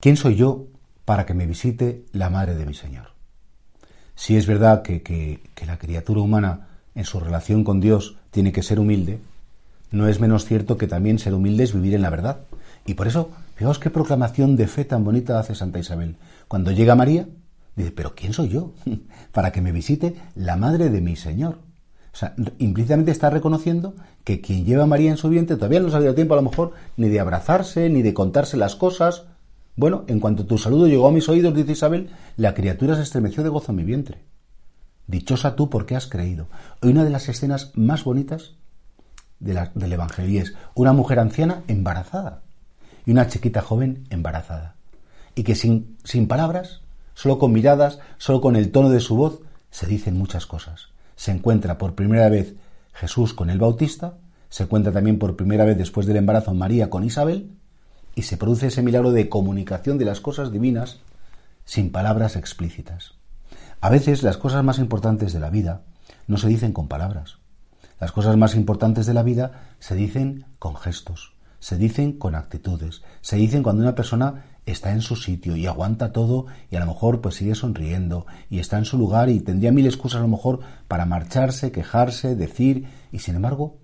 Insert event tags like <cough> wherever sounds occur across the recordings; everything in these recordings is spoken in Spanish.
¿Quién soy yo para que me visite la madre de mi Señor? Si es verdad que, la criatura humana en su relación con Dios tiene que ser humilde, no es menos cierto que también ser humilde es vivir en la verdad. Y por eso, fijaos qué proclamación de fe tan bonita hace Santa Isabel. Cuando llega María, dice, pero ¿quién soy yo? <laughs> Para que me visite la madre de mi Señor. O sea, implícitamente está reconociendo que quien lleva a María en su vientre todavía no se ha dado tiempo a lo mejor ni de abrazarse, ni de contarse las cosas, bueno, en cuanto tu saludo llegó a mis oídos, dice Isabel, la criatura se estremeció de gozo en mi vientre. Dichosa tú porque has creído. Hoy una de las escenas más bonitas del Evangelio es una mujer anciana embarazada y una chiquita joven embarazada. Y que sin, sin palabras, solo con miradas, solo con el tono de su voz, se dicen muchas cosas. Se encuentra por primera vez Jesús con el Bautista, se encuentra también por primera vez después del embarazo María con Isabel, y se produce ese milagro de comunicación de las cosas divinas sin palabras explícitas. A veces las cosas más importantes de la vida no se dicen con palabras. Las cosas más importantes de la vida se dicen con gestos, se dicen con actitudes, se dicen cuando una persona está en su sitio y aguanta todo y a lo mejor pues sigue sonriendo y está en su lugar y tendría mil excusas a lo mejor para marcharse, quejarse, decir y sin embargo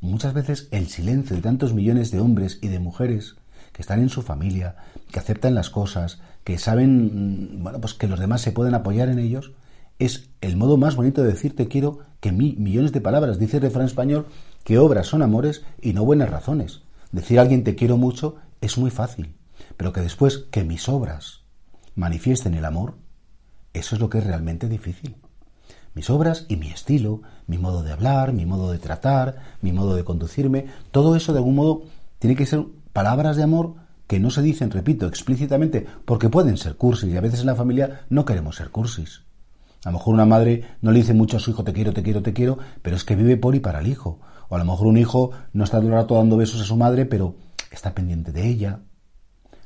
muchas veces el silencio de tantos millones de hombres y de mujeres que están en su familia, que aceptan las cosas, que saben, mm, bueno, pues que los demás se pueden apoyar en ellos, es el modo más bonito de decirte quiero que millones de palabras. Dice el refrán español que obras son amores y no buenas razones. Decir a alguien te quiero mucho es muy fácil, pero que después que mis obras manifiesten el amor, eso es lo que es realmente difícil. Mis obras y mi estilo, mi modo de hablar, mi modo de tratar, mi modo de conducirme, todo eso de algún modo tiene que ser palabras de amor que no se dicen, repito, explícitamente, porque pueden ser cursis y a veces en la familia no queremos ser cursis. A lo mejor una madre no le dice mucho a su hijo te quiero, te quiero, te quiero, pero es que vive por y para el hijo. O a lo mejor un hijo no está todo el rato dando besos a su madre, pero está pendiente de ella.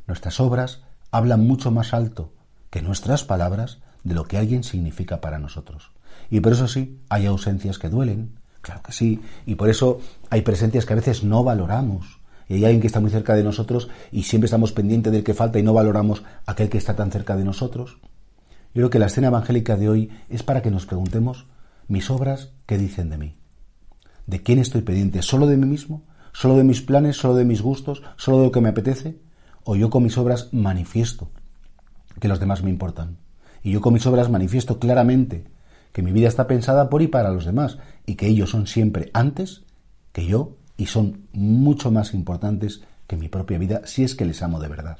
Nuestras obras hablan mucho más alto que nuestras palabras de lo que alguien significa para nosotros. Y por eso sí, hay ausencias que duelen, claro que sí, y por eso hay presencias que a veces no valoramos, y hay alguien que está muy cerca de nosotros y siempre estamos pendientes del que falta y no valoramos aquel que está tan cerca de nosotros. Yo creo que la escena evangélica de hoy es para que nos preguntemos, mis obras, ¿qué dicen de mí? ¿De quién estoy pendiente? ¿Solo de mí mismo? ¿Solo de mis planes? ¿Solo de mis gustos? ¿Solo de lo que me apetece? ¿O yo con mis obras manifiesto que los demás me importan? Y yo con mis obras manifiesto claramente que mi vida está pensada por y para los demás y que ellos son siempre antes que yo y son mucho más importantes que mi propia vida si es que les amo de verdad.